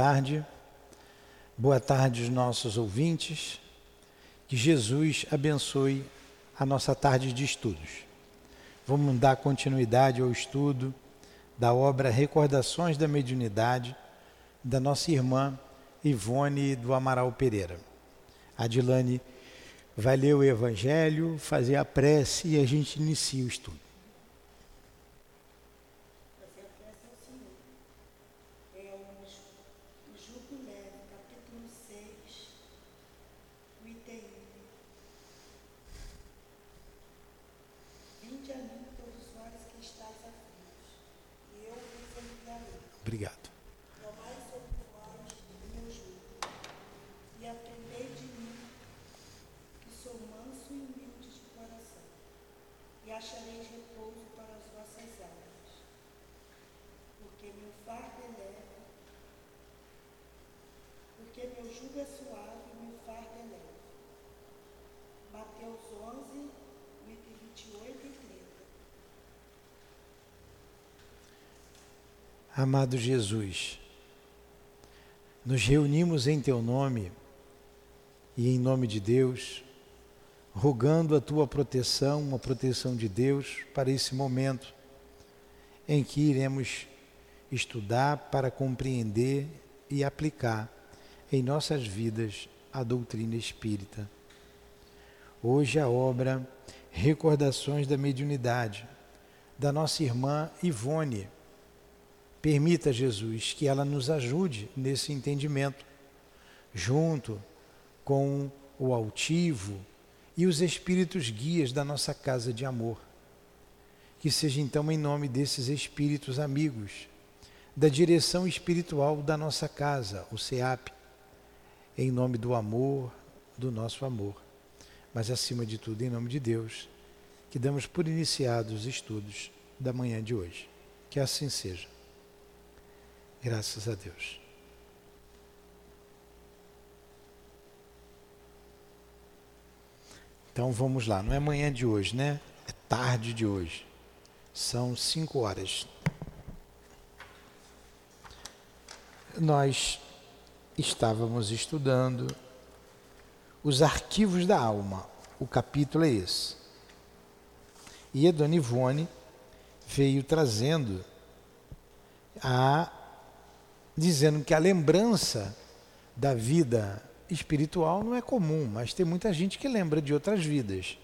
tarde. Boa tarde aos nossos ouvintes. Que Jesus abençoe a nossa tarde de estudos. Vamos dar continuidade ao estudo da obra Recordações da Mediunidade da nossa irmã Ivone do Amaral Pereira. A Dilane vai ler o Evangelho, fazer a prece e a gente inicia o estudo. Amado Jesus, nos reunimos em Teu nome e em nome de Deus, rogando a Tua proteção, a proteção de Deus para esse momento em que iremos estudar para compreender e aplicar em nossas vidas a doutrina espírita. Hoje a obra Recordações da Mediunidade, da nossa irmã Ivone Permita, Jesus, que ela nos ajude nesse entendimento, junto com o altivo e os espíritos guias da nossa casa de amor. Que seja então em nome desses espíritos amigos, da direção espiritual da nossa casa, o SEAP, em nome do amor, do nosso amor, mas acima de tudo, em nome de Deus, que damos por iniciados os estudos da manhã de hoje. Que assim seja. Graças a Deus. Então vamos lá, não é manhã de hoje, né? É tarde de hoje. São cinco horas. Nós estávamos estudando os arquivos da alma. O capítulo é esse. E a Dona Ivone veio trazendo a dizendo que a lembrança da vida espiritual não é comum, mas tem muita gente que lembra de outras vidas.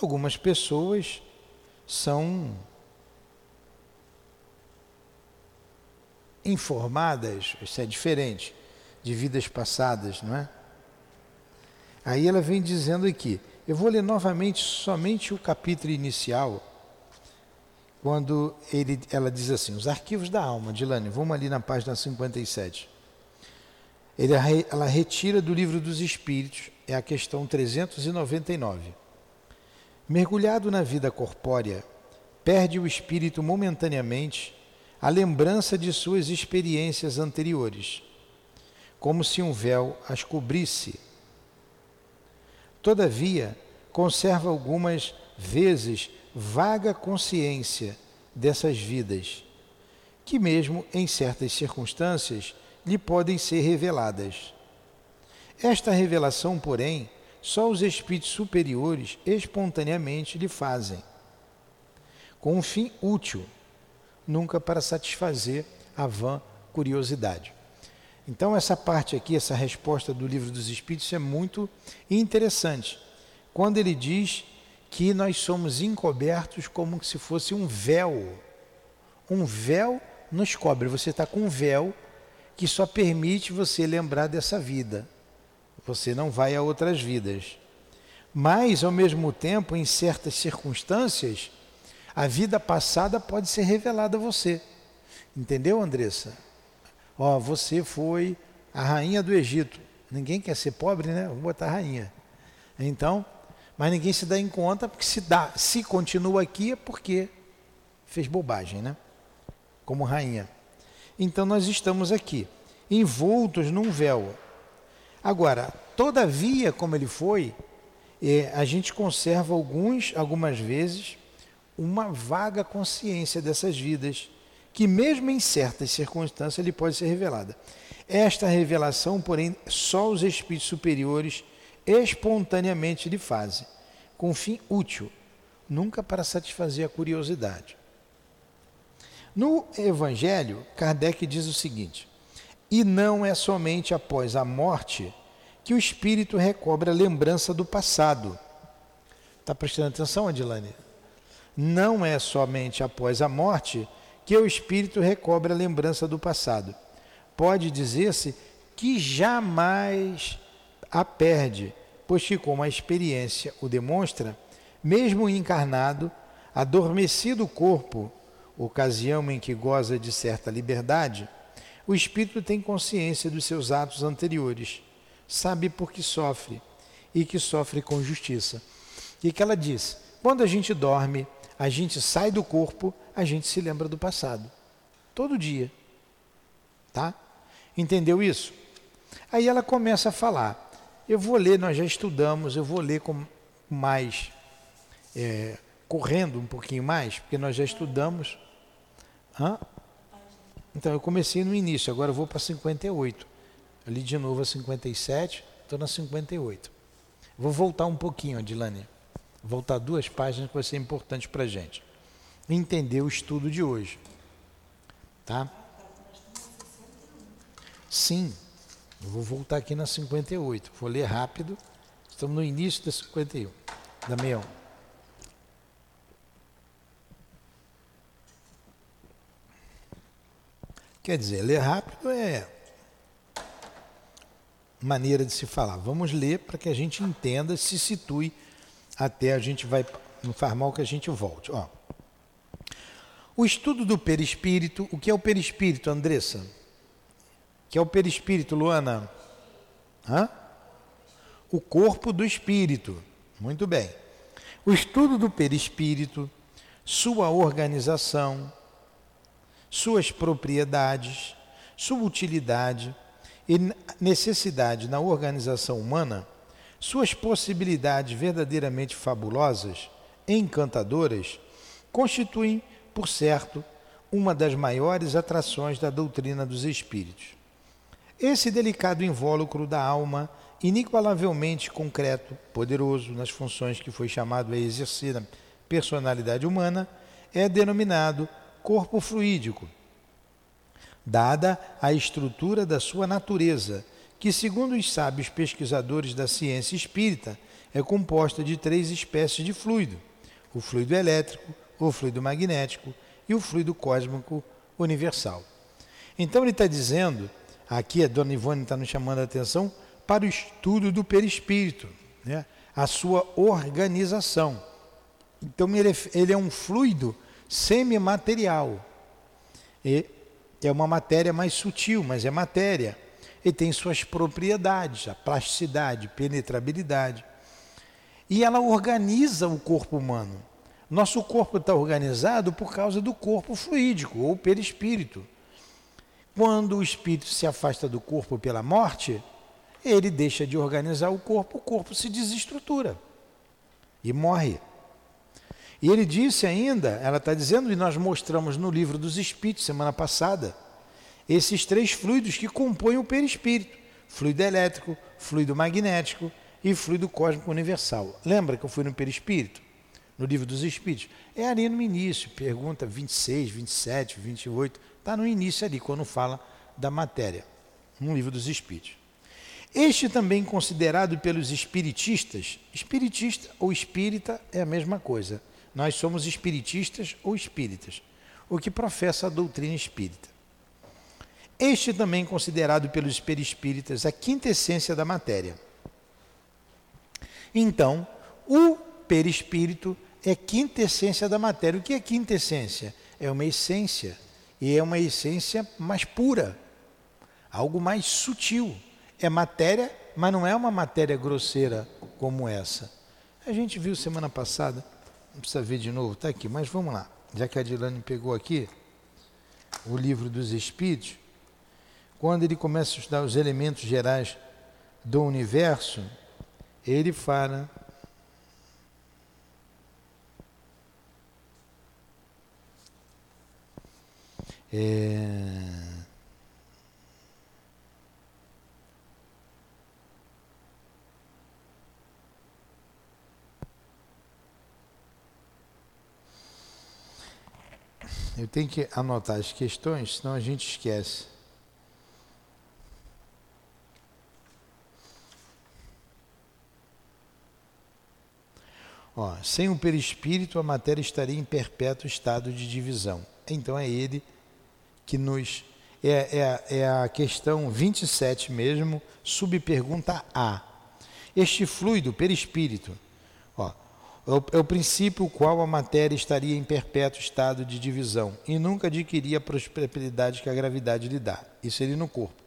Algumas pessoas são informadas, isso é diferente, de vidas passadas, não é? Aí ela vem dizendo aqui, eu vou ler novamente somente o capítulo inicial, quando ele, ela diz assim: os arquivos da alma, Dilane, vamos ali na página 57. Ele, ela retira do livro dos Espíritos, é a questão 399. Mergulhado na vida corpórea, perde o espírito momentaneamente a lembrança de suas experiências anteriores, como se um véu as cobrisse. Todavia, conserva algumas vezes vaga consciência dessas vidas, que, mesmo em certas circunstâncias, lhe podem ser reveladas. Esta revelação, porém, só os espíritos superiores espontaneamente lhe fazem, com um fim útil, nunca para satisfazer a vã curiosidade. Então, essa parte aqui, essa resposta do livro dos Espíritos é muito interessante. Quando ele diz que nós somos encobertos como se fosse um véu. Um véu nos cobre. Você está com um véu que só permite você lembrar dessa vida. Você não vai a outras vidas. Mas, ao mesmo tempo, em certas circunstâncias, a vida passada pode ser revelada a você. Entendeu, Andressa? Ó, você foi a rainha do Egito. Ninguém quer ser pobre, né? Vou botar rainha. Então, mas ninguém se dá em conta, porque se dá, se continua aqui é porque fez bobagem, né? Como rainha. Então nós estamos aqui, envoltos num véu. Agora, todavia, como ele foi, é, a gente conserva alguns, algumas vezes, uma vaga consciência dessas vidas, que mesmo em certas circunstâncias ele pode ser revelada. Esta revelação, porém, só os espíritos superiores espontaneamente lhe fazem, com fim útil, nunca para satisfazer a curiosidade. No Evangelho, Kardec diz o seguinte: E não é somente após a morte que o espírito recobre a lembrança do passado. Está prestando atenção, Adilane? Não é somente após a morte que o espírito recobre a lembrança do passado. Pode dizer-se que jamais a perde, pois que, como a experiência o demonstra, mesmo encarnado, adormecido o corpo, ocasião em que goza de certa liberdade, o espírito tem consciência dos seus atos anteriores, sabe por que sofre e que sofre com justiça. E que ela diz: quando a gente dorme, a gente sai do corpo, a gente se lembra do passado. Todo dia. Tá? Entendeu isso? Aí ela começa a falar. Eu vou ler, nós já estudamos, eu vou ler com mais, é, correndo um pouquinho mais, porque nós já estudamos. Hã? Então, eu comecei no início, agora eu vou para 58. Ali de novo a 57, estou na 58. Vou voltar um pouquinho, Adilane. Voltar duas páginas que vai ser importante para a gente. Entender o estudo de hoje. Tá? Sim. Eu vou voltar aqui na 58. Vou ler rápido. Estamos no início da 51. Da 61. Quer dizer, ler rápido é maneira de se falar. Vamos ler para que a gente entenda, se situe até a gente vai não faz que a gente volte. Ó. O estudo do perispírito, o que é o perispírito, Andressa? Que é o perispírito, Luana? Hã? O corpo do espírito. Muito bem. O estudo do perispírito, sua organização, suas propriedades, sua utilidade e necessidade na organização humana, suas possibilidades verdadeiramente fabulosas, encantadoras, constituem, por certo, uma das maiores atrações da doutrina dos espíritos. Esse delicado invólucro da alma, inigualavelmente concreto, poderoso nas funções que foi chamado a exercer a personalidade humana, é denominado corpo fluídico, dada a estrutura da sua natureza, que, segundo os sábios pesquisadores da ciência espírita, é composta de três espécies de fluido: o fluido elétrico, o fluido magnético e o fluido cósmico universal. Então ele está dizendo Aqui a dona Ivone está nos chamando a atenção para o estudo do perispírito, né? a sua organização. Então ele é, ele é um fluido semimaterial. E é uma matéria mais sutil, mas é matéria. E tem suas propriedades, a plasticidade, penetrabilidade. E ela organiza o corpo humano. Nosso corpo está organizado por causa do corpo fluídico ou perispírito. Quando o espírito se afasta do corpo pela morte, ele deixa de organizar o corpo, o corpo se desestrutura e morre. E ele disse ainda, ela está dizendo, e nós mostramos no livro dos Espíritos semana passada, esses três fluidos que compõem o perispírito: fluido elétrico, fluido magnético e fluido cósmico universal. Lembra que eu fui no perispírito? No livro dos Espíritos? É ali no início, pergunta 26, 27, 28. Está no início ali, quando fala da matéria, no livro dos Espíritos. Este também considerado pelos espiritistas, espiritista ou espírita é a mesma coisa. Nós somos espiritistas ou espíritas, o que professa a doutrina espírita. Este também considerado pelos perispíritas a quinta essência da matéria. Então, o perispírito é quinta essência da matéria. O que é quinta essência? É uma essência e é uma essência mais pura, algo mais sutil. É matéria, mas não é uma matéria grosseira como essa. A gente viu semana passada, não precisa ver de novo, está aqui, mas vamos lá. Já que a Dilane pegou aqui o livro dos Espíritos, quando ele começa a estudar os elementos gerais do universo, ele fala É... Eu tenho que anotar as questões, senão a gente esquece. Ó, sem o perispírito, a matéria estaria em perpétuo estado de divisão. Então é ele que nos. É, é, é a questão 27 mesmo, subpergunta A. Este fluido, perispírito, ó, é o, é princípio qual a matéria estaria em perpétuo estado de divisão e nunca adquiria a prosperidade que a gravidade lhe dá. Isso ele no corpo.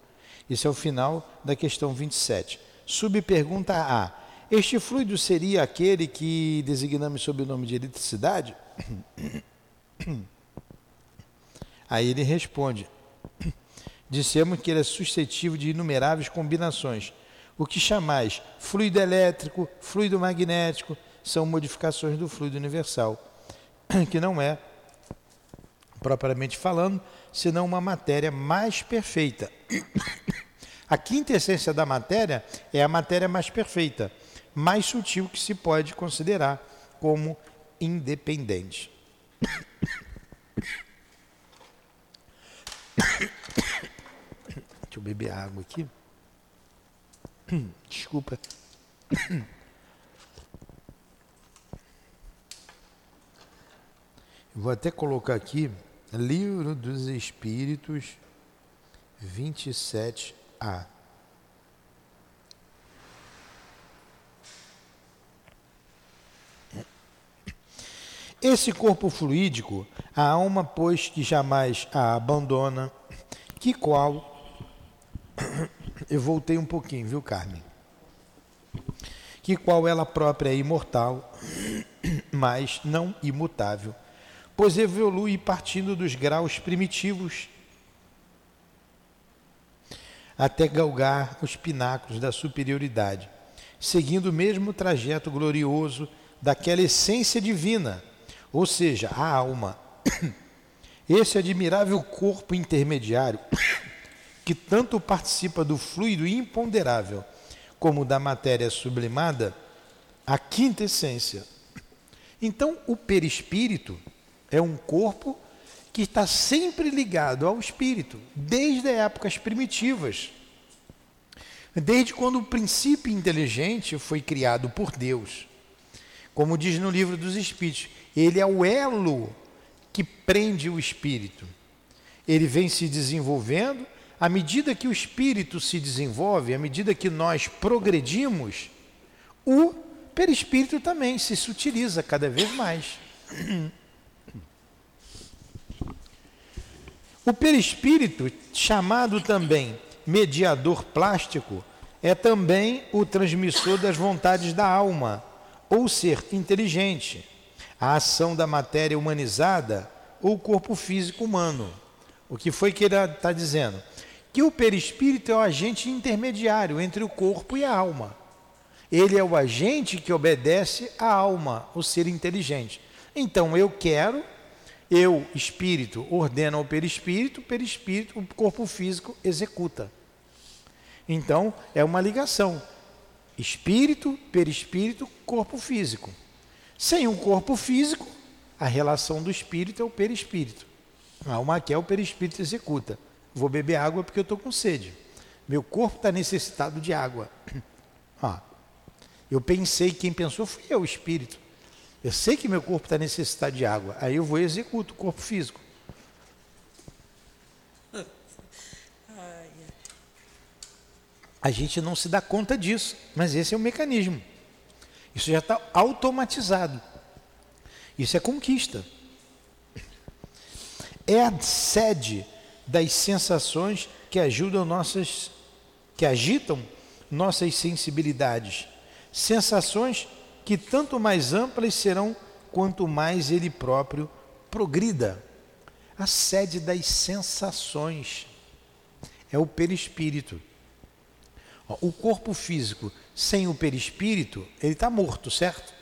Isso é o final da questão 27. Subpergunta A. Este fluido seria aquele que designamos sob o nome de eletricidade? Aí ele responde: Dissemos que ele é suscetível de inumeráveis combinações. O que chamais fluido elétrico, fluido magnético, são modificações do fluido universal, que não é, propriamente falando, senão uma matéria mais perfeita. A quinta essência da matéria é a matéria mais perfeita mais sutil que se pode considerar como independente. Deixa eu beber água aqui. Desculpa. vou até colocar aqui Livro dos Espíritos 27A. Esse corpo fluídico, a alma, pois que jamais a abandona, que qual. Eu voltei um pouquinho, viu, Carmen? Que qual ela própria é imortal, mas não imutável, pois evolui partindo dos graus primitivos até galgar os pináculos da superioridade, seguindo o mesmo trajeto glorioso daquela essência divina ou seja, a alma. Esse admirável corpo intermediário, que tanto participa do fluido imponderável como da matéria sublimada, a quinta essência. Então, o perispírito é um corpo que está sempre ligado ao espírito, desde épocas primitivas. Desde quando o princípio inteligente foi criado por Deus. Como diz no livro dos Espíritos, ele é o elo que prende o espírito. Ele vem se desenvolvendo, à medida que o espírito se desenvolve, à medida que nós progredimos, o perispírito também se sutiliza cada vez mais. O perispírito, chamado também mediador plástico, é também o transmissor das vontades da alma, ou ser inteligente a ação da matéria humanizada ou o corpo físico humano. O que foi que ele está dizendo? Que o perispírito é o agente intermediário entre o corpo e a alma. Ele é o agente que obedece à alma, o ser inteligente. Então eu quero, eu, espírito, ordeno ao perispírito, perispírito, o corpo físico executa. Então é uma ligação. Espírito, perispírito, corpo físico. Sem um corpo físico, a relação do espírito é o perispírito. A alma quer, o perispírito executa. Vou beber água porque eu estou com sede. Meu corpo está necessitado de água. Ah, eu pensei, quem pensou fui eu, o espírito. Eu sei que meu corpo está necessitado de água. Aí eu vou e executo o corpo físico. A gente não se dá conta disso, mas esse é o mecanismo. Isso já está automatizado. Isso é conquista. É a sede das sensações que ajudam nossas, que agitam nossas sensibilidades. Sensações que tanto mais amplas serão quanto mais ele próprio progrida. A sede das sensações é o perispírito. O corpo físico sem o perispírito, ele está morto, certo?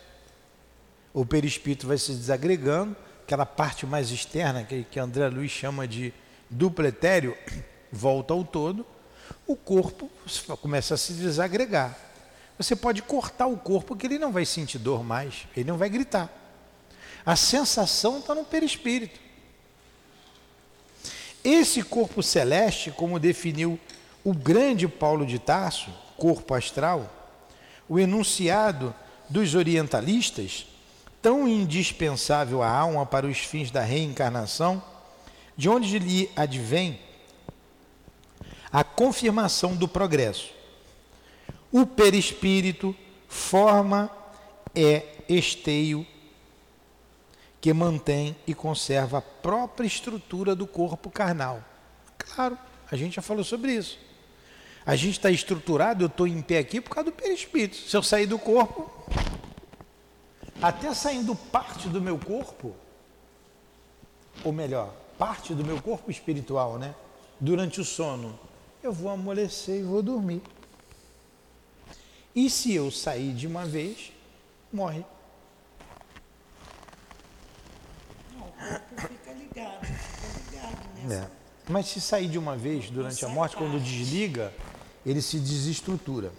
O perispírito vai se desagregando, aquela parte mais externa, que, que André Luiz chama de duplo etéreo, volta ao todo, o corpo começa a se desagregar. Você pode cortar o corpo que ele não vai sentir dor mais, ele não vai gritar. A sensação está no perispírito. Esse corpo celeste, como definiu o grande Paulo de Tarso, corpo astral, o enunciado dos orientalistas, tão indispensável à alma para os fins da reencarnação, de onde lhe advém a confirmação do progresso. O perispírito forma é esteio que mantém e conserva a própria estrutura do corpo carnal. Claro, a gente já falou sobre isso. A gente está estruturado, eu estou em pé aqui por causa do perispírito. Se eu sair do corpo, até saindo parte do meu corpo, ou melhor, parte do meu corpo espiritual, né? Durante o sono, eu vou amolecer e vou dormir. E se eu sair de uma vez, morre. fica ligado, fica ligado. É. Mas se sair de uma vez durante a morte, quando desliga, ele se desestrutura.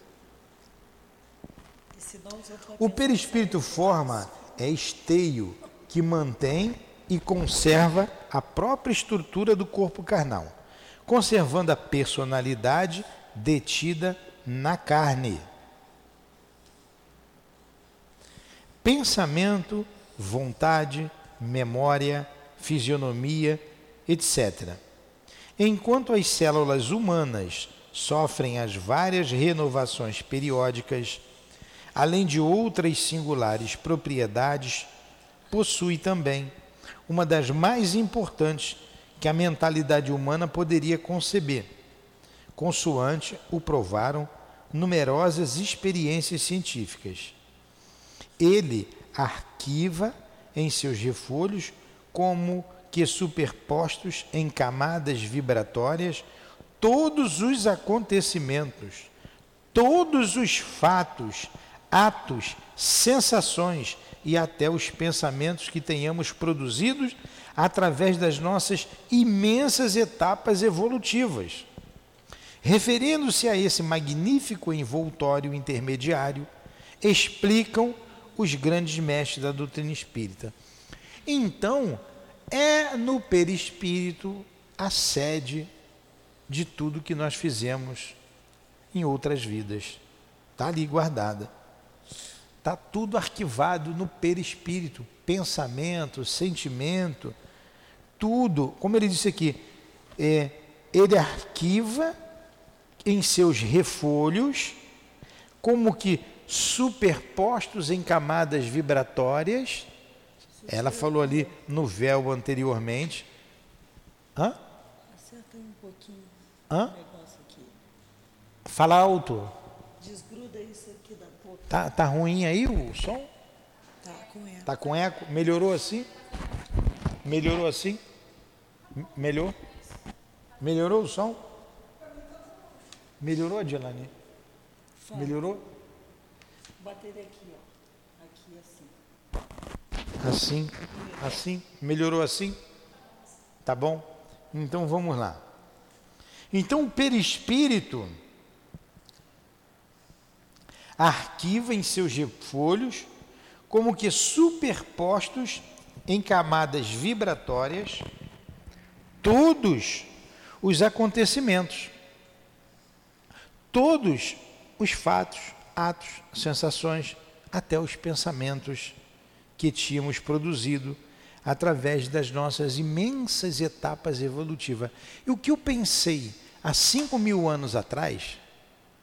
O perispírito forma é esteio que mantém e conserva a própria estrutura do corpo carnal, conservando a personalidade detida na carne. Pensamento, vontade, memória, fisionomia, etc. Enquanto as células humanas sofrem as várias renovações periódicas, além de outras singulares propriedades, possui também uma das mais importantes que a mentalidade humana poderia conceber, consoante o provaram numerosas experiências científicas. Ele arquiva em seus refolhos, como que superpostos em camadas vibratórias, todos os acontecimentos, todos os fatos, atos, sensações e até os pensamentos que tenhamos produzidos através das nossas imensas etapas evolutivas. Referindo-se a esse magnífico envoltório intermediário, explicam os grandes mestres da doutrina espírita. Então, é no perispírito a sede de tudo que nós fizemos em outras vidas. Está ali guardada. Está tudo arquivado no perispírito, pensamento, sentimento, tudo. Como ele disse aqui, é, ele arquiva em seus refolhos, como que superpostos em camadas vibratórias. Ela falou ali no véu anteriormente. Hã? Hã? Fala alto. Desgruda isso aqui da boca. Tá, tá ruim aí o som? Tá com eco. Tá com eco? Melhorou assim? Melhorou assim? Melhorou? Melhorou o som? Melhorou, Adilane? Melhorou? bater aqui, ó. Aqui assim. Assim, assim. Melhorou assim? Tá bom? Então vamos lá. Então o perispírito arquiva em seus folhos como que superpostos em camadas vibratórias todos os acontecimentos, todos os fatos, atos, sensações, até os pensamentos que tínhamos produzido através das nossas imensas etapas evolutivas. E o que eu pensei há cinco mil anos atrás,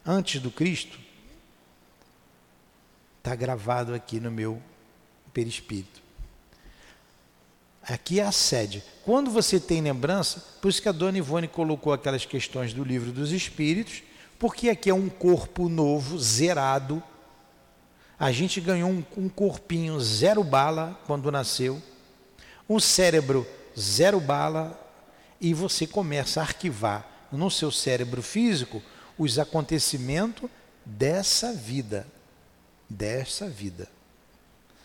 antes do Cristo, está gravado aqui no meu perispírito. Aqui é a sede. Quando você tem lembrança, por isso que a dona Ivone colocou aquelas questões do livro dos Espíritos, porque aqui é um corpo novo, zerado. A gente ganhou um, um corpinho zero bala quando nasceu, um cérebro zero bala, e você começa a arquivar no seu cérebro físico os acontecimentos dessa vida. Dessa vida.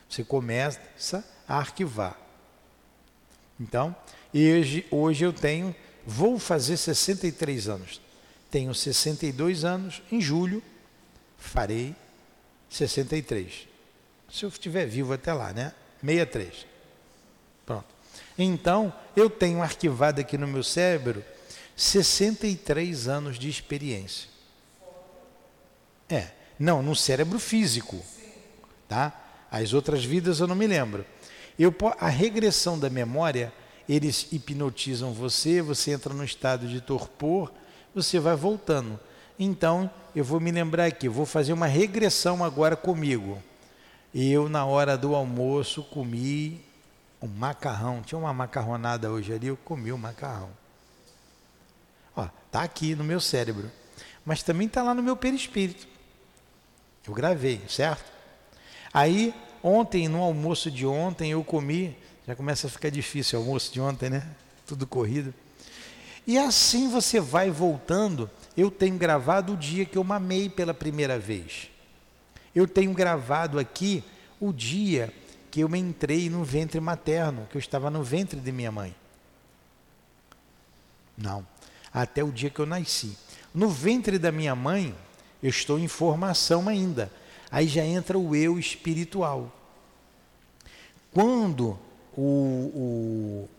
Você começa a arquivar. Então, hoje, hoje eu tenho, vou fazer 63 anos. Tenho 62 anos, em julho farei 63. Se eu estiver vivo até lá, né? 63. Então, eu tenho arquivado aqui no meu cérebro 63 anos de experiência. É, não, no cérebro físico, tá? As outras vidas eu não me lembro. Eu, a regressão da memória, eles hipnotizam você, você entra no estado de torpor, você vai voltando. Então, eu vou me lembrar aqui, vou fazer uma regressão agora comigo. Eu, na hora do almoço, comi um macarrão. Tinha uma macarronada hoje ali, eu comi o macarrão. Ó, tá aqui no meu cérebro. Mas também está lá no meu perispírito. Eu gravei, certo? Aí, ontem, no almoço de ontem, eu comi. Já começa a ficar difícil o almoço de ontem, né? Tudo corrido. E assim você vai voltando. Eu tenho gravado o dia que eu mamei pela primeira vez. Eu tenho gravado aqui o dia que eu me entrei no ventre materno, que eu estava no ventre de minha mãe. Não, até o dia que eu nasci. No ventre da minha mãe, eu estou em formação ainda. Aí já entra o eu espiritual. Quando o, o,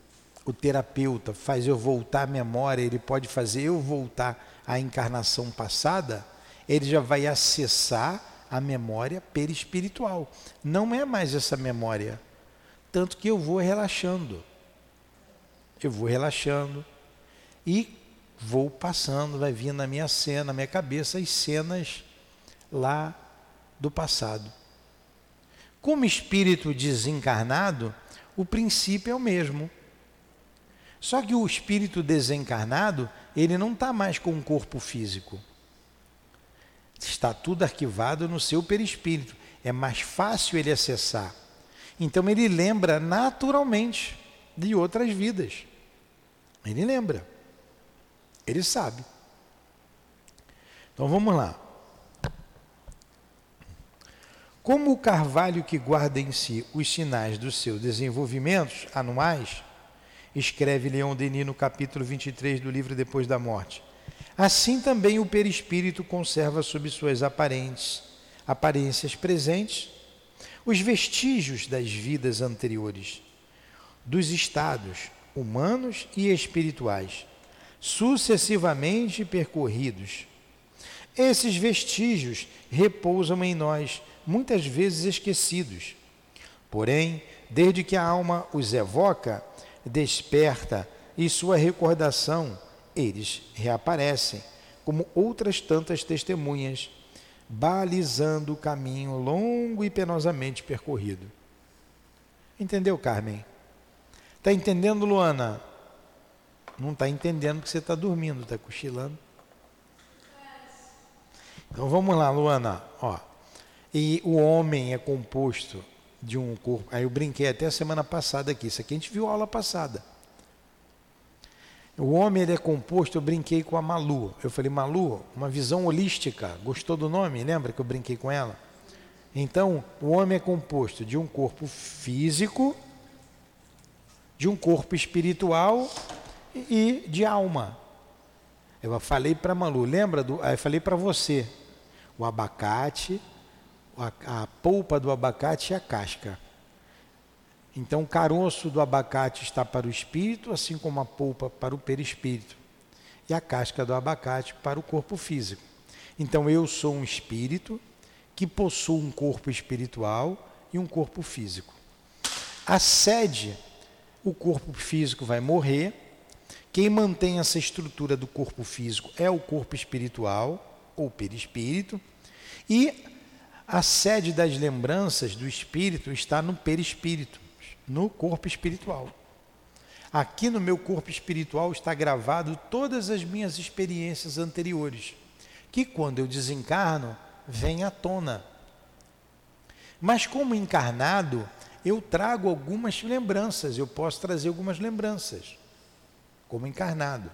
o terapeuta faz eu voltar à memória, ele pode fazer eu voltar à encarnação passada, ele já vai acessar a memória perispiritual. Não é mais essa memória. Tanto que eu vou relaxando. Eu vou relaxando e vou passando, vai vindo na minha cena, na minha cabeça, as cenas lá do passado. Como espírito desencarnado, o princípio é o mesmo. Só que o espírito desencarnado, ele não está mais com um corpo físico. Está tudo arquivado no seu perispírito. É mais fácil ele acessar. Então ele lembra naturalmente de outras vidas. Ele lembra. Ele sabe. Então vamos lá. Como o carvalho que guarda em si os sinais dos seus desenvolvimentos anuais, escreve Leon Denis no capítulo 23 do livro Depois da Morte. Assim também o perispírito conserva sob suas aparentes, aparências presentes os vestígios das vidas anteriores, dos estados humanos e espirituais, sucessivamente percorridos. Esses vestígios repousam em nós, muitas vezes esquecidos. Porém, desde que a alma os evoca, desperta e sua recordação, eles reaparecem como outras tantas testemunhas, balizando o caminho longo e penosamente percorrido. Entendeu, Carmen? Está entendendo, Luana? Não está entendendo que você está dormindo, está cochilando. Então vamos lá, Luana. Ó. E o homem é composto de um corpo. Aí eu brinquei até a semana passada aqui. Isso aqui a gente viu aula passada. O homem ele é composto, eu brinquei com a Malu. Eu falei, Malu, uma visão holística. Gostou do nome? Lembra que eu brinquei com ela? Então, o homem é composto de um corpo físico, de um corpo espiritual e de alma. Eu falei para Malu, lembra do. Eu falei para você, o abacate, a, a polpa do abacate e a casca. Então, o caroço do abacate está para o espírito, assim como a polpa para o perispírito, e a casca do abacate para o corpo físico. Então, eu sou um espírito que possui um corpo espiritual e um corpo físico. A sede, o corpo físico vai morrer, quem mantém essa estrutura do corpo físico é o corpo espiritual ou perispírito, e a sede das lembranças do espírito está no perispírito, no corpo espiritual. Aqui no meu corpo espiritual está gravado todas as minhas experiências anteriores, que quando eu desencarno, vêm à tona. Mas como encarnado, eu trago algumas lembranças, eu posso trazer algumas lembranças como encarnado.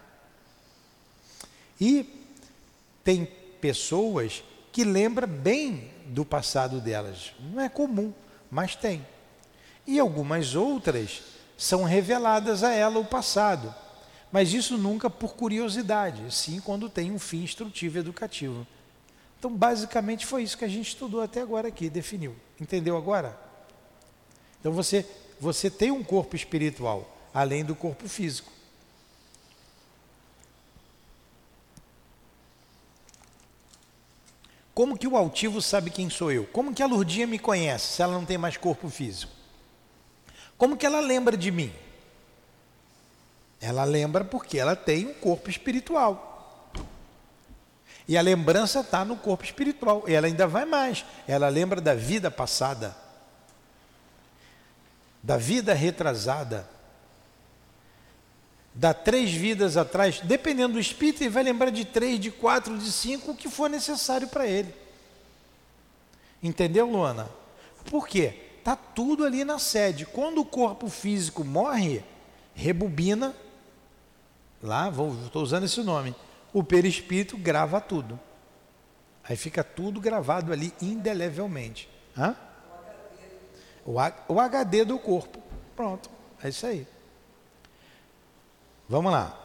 E tem pessoas que lembram bem do passado delas. Não é comum, mas tem. E algumas outras são reveladas a ela o passado. Mas isso nunca por curiosidade, sim quando tem um fim instrutivo educativo. Então, basicamente foi isso que a gente estudou até agora aqui, definiu. Entendeu agora? Então você você tem um corpo espiritual, além do corpo físico. Como que o altivo sabe quem sou eu? Como que a Lurdinha me conhece se ela não tem mais corpo físico? Como que ela lembra de mim? Ela lembra porque ela tem um corpo espiritual. E a lembrança está no corpo espiritual. E ela ainda vai mais. Ela lembra da vida passada, da vida retrasada, da três vidas atrás, dependendo do espírito, ele vai lembrar de três, de quatro, de cinco, o que for necessário para ele. Entendeu, Luana? Por quê? Está tudo ali na sede. Quando o corpo físico morre, rebobina, lá, estou usando esse nome, o perispírito grava tudo. Aí fica tudo gravado ali indelevelmente. Hã? O HD do corpo. Pronto, é isso aí. Vamos lá.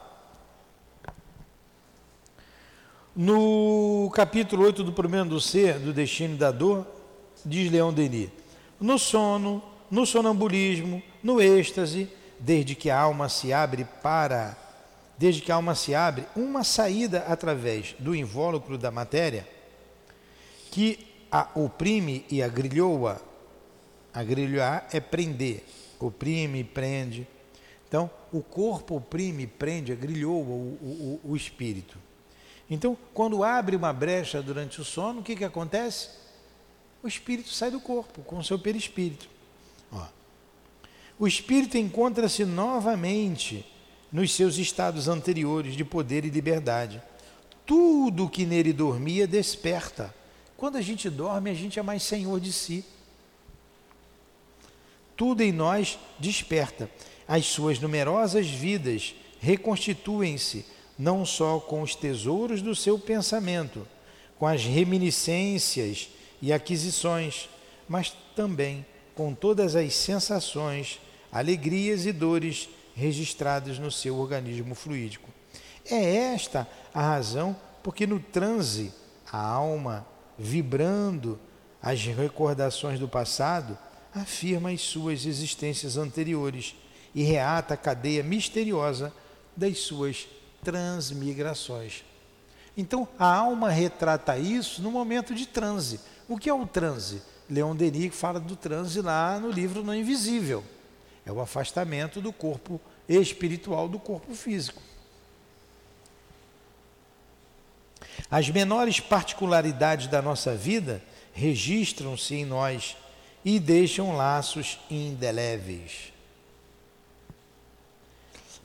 No capítulo 8 do primeiro do ser, do destino da dor, diz Leão Denis: no sono, no sonambulismo, no êxtase, desde que a alma se abre para desde que a alma se abre, uma saída através do invólucro da matéria que a oprime e agrilhoa. Agrilhoar é prender, oprime, prende. Então, o corpo oprime, prende, agrilhoa o, o, o espírito. Então, quando abre uma brecha durante o sono, o que, que acontece? O espírito sai do corpo com o seu perispírito. Ó. O espírito encontra-se novamente nos seus estados anteriores de poder e liberdade. Tudo que nele dormia desperta. Quando a gente dorme, a gente é mais senhor de si. Tudo em nós desperta. As suas numerosas vidas reconstituem-se não só com os tesouros do seu pensamento, com as reminiscências e aquisições, mas também com todas as sensações, alegrias e dores registradas no seu organismo fluídico. É esta a razão porque no transe a alma, vibrando as recordações do passado, afirma as suas existências anteriores e reata a cadeia misteriosa das suas transmigrações. Então, a alma retrata isso no momento de transe. O que é o transe? Leon Denis fala do transe lá no livro No Invisível. É o afastamento do corpo espiritual do corpo físico. As menores particularidades da nossa vida registram-se em nós e deixam laços indeléveis.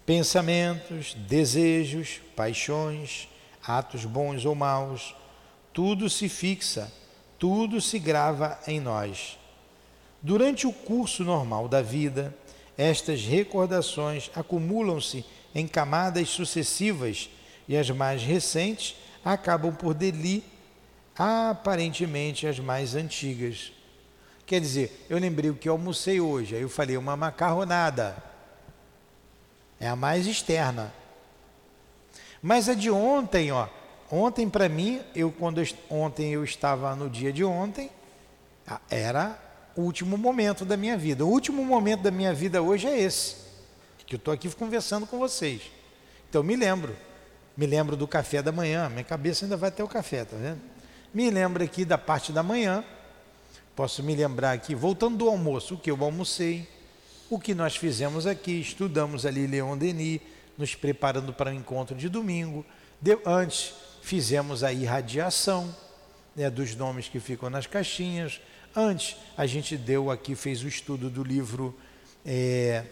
Pensamentos, desejos, paixões, atos bons ou maus, tudo se fixa, tudo se grava em nós. Durante o curso normal da vida, estas recordações acumulam-se em camadas sucessivas e as mais recentes acabam por delir aparentemente as mais antigas. Quer dizer, eu lembrei o que eu almocei hoje, aí eu falei uma macarronada. É a mais externa. Mas a de ontem, ó, ontem para mim, eu quando ontem eu estava no dia de ontem, era o último momento da minha vida. O último momento da minha vida hoje é esse, que eu estou aqui conversando com vocês. Então me lembro, me lembro do café da manhã, minha cabeça ainda vai até o café, tá vendo? Me lembro aqui da parte da manhã, posso me lembrar aqui, voltando do almoço, o que eu almocei, o que nós fizemos aqui, estudamos ali Leon Denis, nos preparando para o encontro de domingo. De, antes fizemos a irradiação né, dos nomes que ficam nas caixinhas, Antes, a gente deu aqui, fez o estudo do livro é,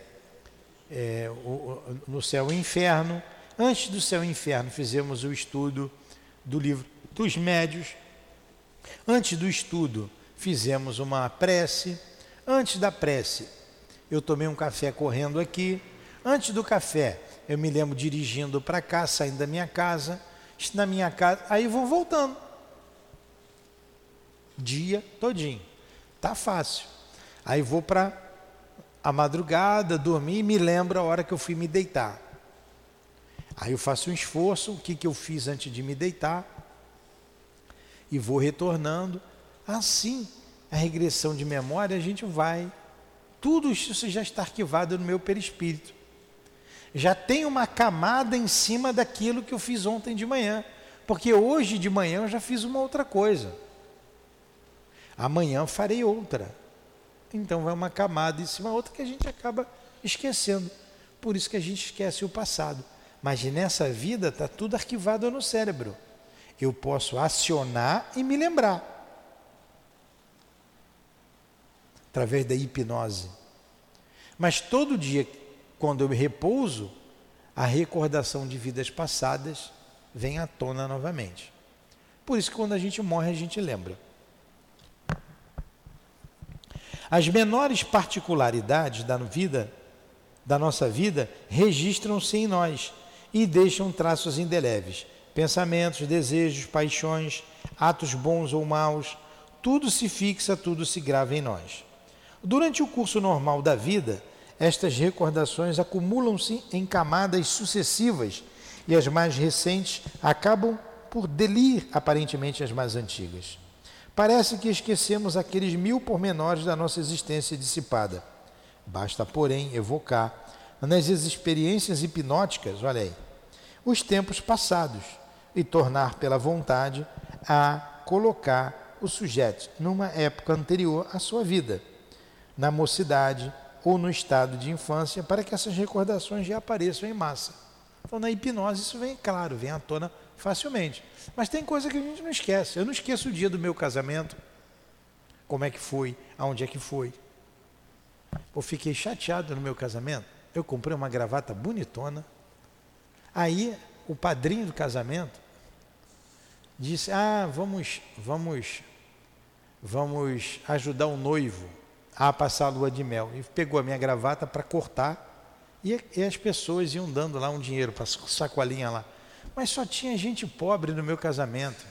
é, o, No Céu e Inferno. Antes do Céu e Inferno, fizemos o estudo do livro dos Médios. Antes do estudo, fizemos uma prece. Antes da prece, eu tomei um café correndo aqui. Antes do café, eu me lembro dirigindo para cá, saindo da minha casa. Na minha casa, aí vou voltando. Dia todinho. Tá fácil. Aí vou para a madrugada, dormir e me lembro a hora que eu fui me deitar. Aí eu faço um esforço, o que, que eu fiz antes de me deitar, e vou retornando. Assim, a regressão de memória a gente vai Tudo isso já está arquivado no meu perispírito. Já tem uma camada em cima daquilo que eu fiz ontem de manhã. Porque hoje de manhã eu já fiz uma outra coisa. Amanhã farei outra. Então vai uma camada em cima outra que a gente acaba esquecendo. Por isso que a gente esquece o passado. Mas nessa vida está tudo arquivado no cérebro. Eu posso acionar e me lembrar. Através da hipnose. Mas todo dia, quando eu me repouso, a recordação de vidas passadas vem à tona novamente. Por isso que quando a gente morre, a gente lembra. As menores particularidades da vida, da nossa vida, registram-se em nós e deixam traços indeléveis. Pensamentos, desejos, paixões, atos bons ou maus, tudo se fixa, tudo se grava em nós. Durante o curso normal da vida, estas recordações acumulam-se em camadas sucessivas e as mais recentes acabam por delir aparentemente as mais antigas. Parece que esquecemos aqueles mil pormenores da nossa existência dissipada. Basta, porém, evocar nas experiências hipnóticas, olha aí, os tempos passados e tornar pela vontade a colocar o sujeito numa época anterior à sua vida, na mocidade ou no estado de infância, para que essas recordações já apareçam em massa. Então, na hipnose, isso vem claro, vem à tona facilmente. Mas tem coisa que a gente não esquece. Eu não esqueço o dia do meu casamento, como é que foi, aonde é que foi. Eu fiquei chateado no meu casamento. Eu comprei uma gravata bonitona. Aí o padrinho do casamento disse: "Ah, vamos, vamos, vamos ajudar o noivo a passar a lua de mel". E pegou a minha gravata para cortar. E, e as pessoas iam dando lá um dinheiro para sacolinha lá. Mas só tinha gente pobre no meu casamento.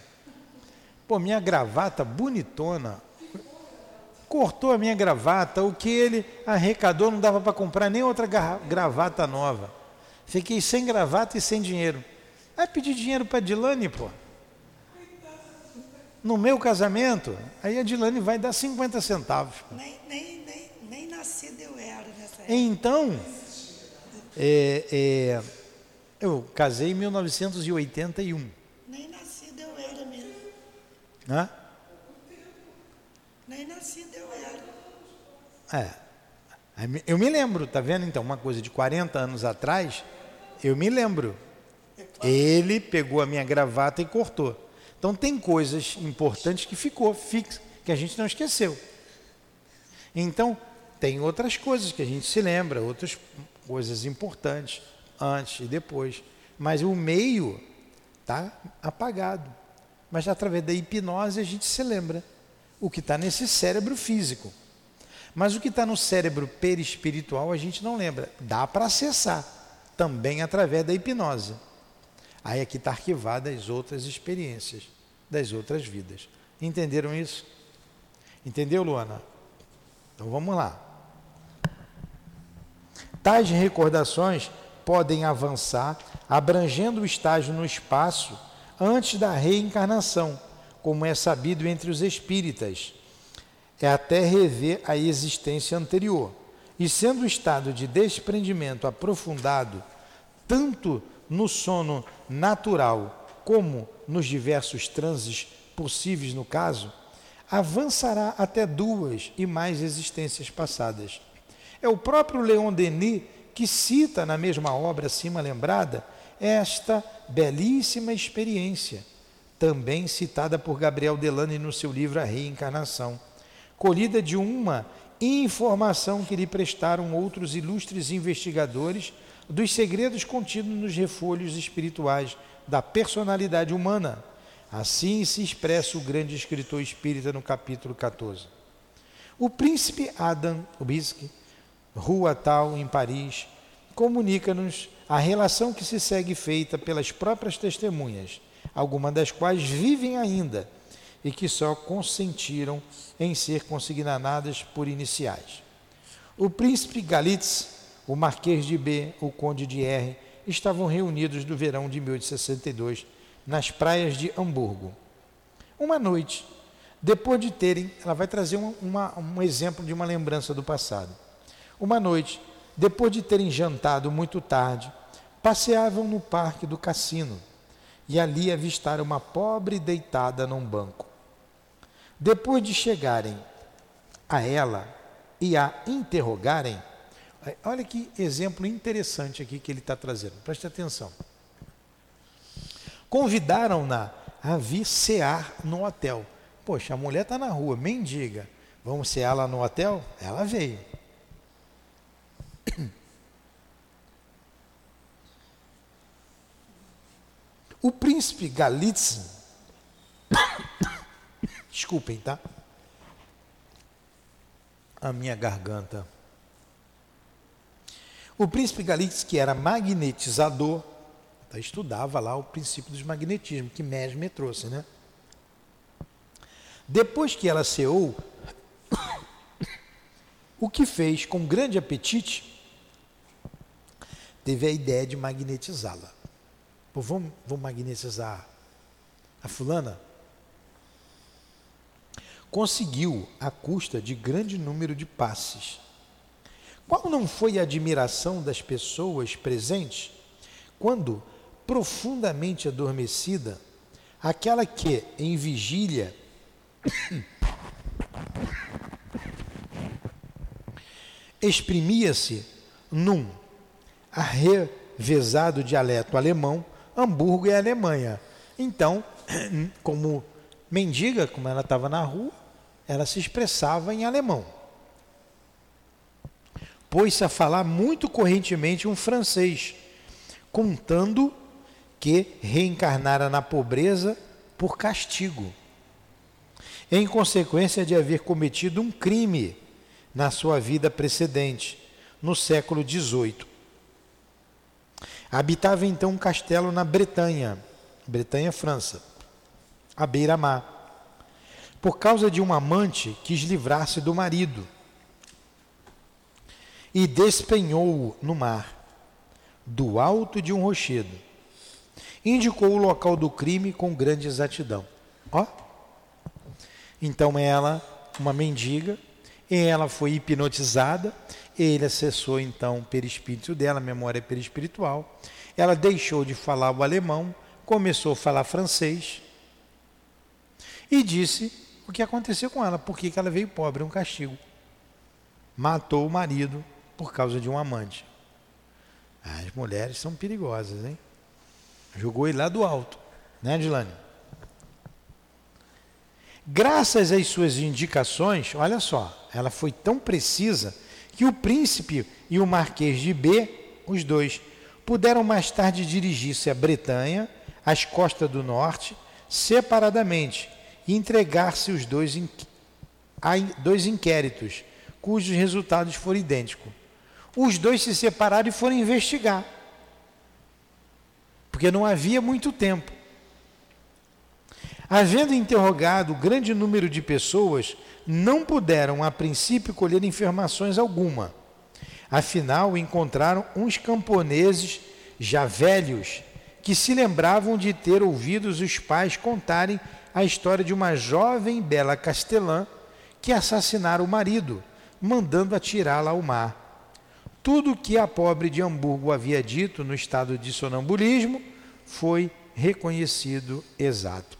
Pô, minha gravata bonitona. Cortou a minha gravata, o que ele arrecadou não dava para comprar nem outra gravata nova. Fiquei sem gravata e sem dinheiro. Aí pedi dinheiro para Dilane, pô. No meu casamento, aí a Dilane vai dar 50 centavos. Nem, nem, nem, nem nascido eu era nessa época. Então, é, é, eu casei em 1981. Nem nascido eu era mesmo. Hã? Nem nascido eu era. É. Eu me lembro, tá vendo então? Uma coisa de 40 anos atrás, eu me lembro. Ele pegou a minha gravata e cortou. Então tem coisas importantes que ficou fixo, que a gente não esqueceu. Então, tem outras coisas que a gente se lembra, outras coisas importantes antes e depois. Mas o meio está apagado. Mas através da hipnose a gente se lembra o que está nesse cérebro físico. Mas o que está no cérebro perispiritual a gente não lembra. Dá para acessar também através da hipnose. Aí aqui está arquivada as outras experiências das outras vidas. Entenderam isso? Entendeu, Luana? Então vamos lá. Tais recordações podem avançar, abrangendo o estágio no espaço antes da reencarnação, como é sabido entre os espíritas. É até rever a existência anterior. E sendo o estado de desprendimento aprofundado, tanto no sono natural como nos diversos transes possíveis no caso, avançará até duas e mais existências passadas. É o próprio Leon Denis que cita na mesma obra acima lembrada esta belíssima experiência, também citada por Gabriel Delane no seu livro A Reencarnação, colhida de uma informação que lhe prestaram outros ilustres investigadores dos segredos contidos nos refolhos espirituais da personalidade humana. Assim se expressa o grande escritor espírita no capítulo 14. O príncipe Adam Ubisque Rua Tal, em Paris, comunica-nos a relação que se segue feita pelas próprias testemunhas, algumas das quais vivem ainda e que só consentiram em ser consignadas por iniciais. O príncipe Galitz, o marquês de B, o conde de R, estavam reunidos no verão de 1862 nas praias de Hamburgo. Uma noite, depois de terem, ela vai trazer uma, uma, um exemplo de uma lembrança do passado Uma noite, depois de terem jantado muito tarde, passeavam no parque do cassino e ali avistaram uma pobre deitada num banco. Depois de chegarem a ela e a interrogarem, olha que exemplo interessante aqui que ele está trazendo, preste atenção. Convidaram-na a vir cear no hotel. Poxa, a mulher está na rua, mendiga. Vamos cear lá no hotel? Ela veio. O príncipe Galitzin, desculpem, tá? A minha garganta. O príncipe Galitzin, que era magnetizador, tá, estudava lá o princípio dos magnetismos, que Mesmer trouxe, né? Depois que ela ceou, o que fez com grande apetite, teve a ideia de magnetizá-la. Vamos, vamos magnetizar a fulana? Conseguiu à custa de grande número de passes. Qual não foi a admiração das pessoas presentes quando, profundamente adormecida, aquela que, em vigília, exprimia-se num arrevezado dialeto alemão, Hamburgo é Alemanha. Então, como mendiga, como ela estava na rua, ela se expressava em alemão. Pôs-se a falar muito correntemente um francês, contando que reencarnara na pobreza por castigo em consequência de haver cometido um crime na sua vida precedente, no século XVIII. Habitava então um castelo na Bretanha, Bretanha, França, à beira-mar. Por causa de um amante, quis livrar-se do marido e despenhou-o no mar, do alto de um rochedo. Indicou o local do crime com grande exatidão. Ó, então ela, uma mendiga, e ela foi hipnotizada, ele acessou então o perispírito dela, a memória perispiritual. Ela deixou de falar o alemão, começou a falar francês e disse o que aconteceu com ela, porque ela veio pobre, um castigo. Matou o marido por causa de um amante. As mulheres são perigosas, hein? Jogou ele lá do alto, né, Adilane? Graças às suas indicações, olha só, ela foi tão precisa que o príncipe e o marquês de B, os dois, puderam mais tarde dirigir-se à Bretanha, às costas do norte, separadamente e entregar-se os dois a dois inquéritos, cujos resultados foram idênticos. Os dois se separaram e foram investigar, porque não havia muito tempo. Havendo interrogado grande número de pessoas, não puderam a princípio colher informações alguma. Afinal, encontraram uns camponeses já velhos que se lembravam de ter ouvido os pais contarem a história de uma jovem bela castelã que assassinara o marido, mandando atirá-la ao mar. Tudo o que a pobre de Hamburgo havia dito no estado de sonambulismo foi reconhecido exato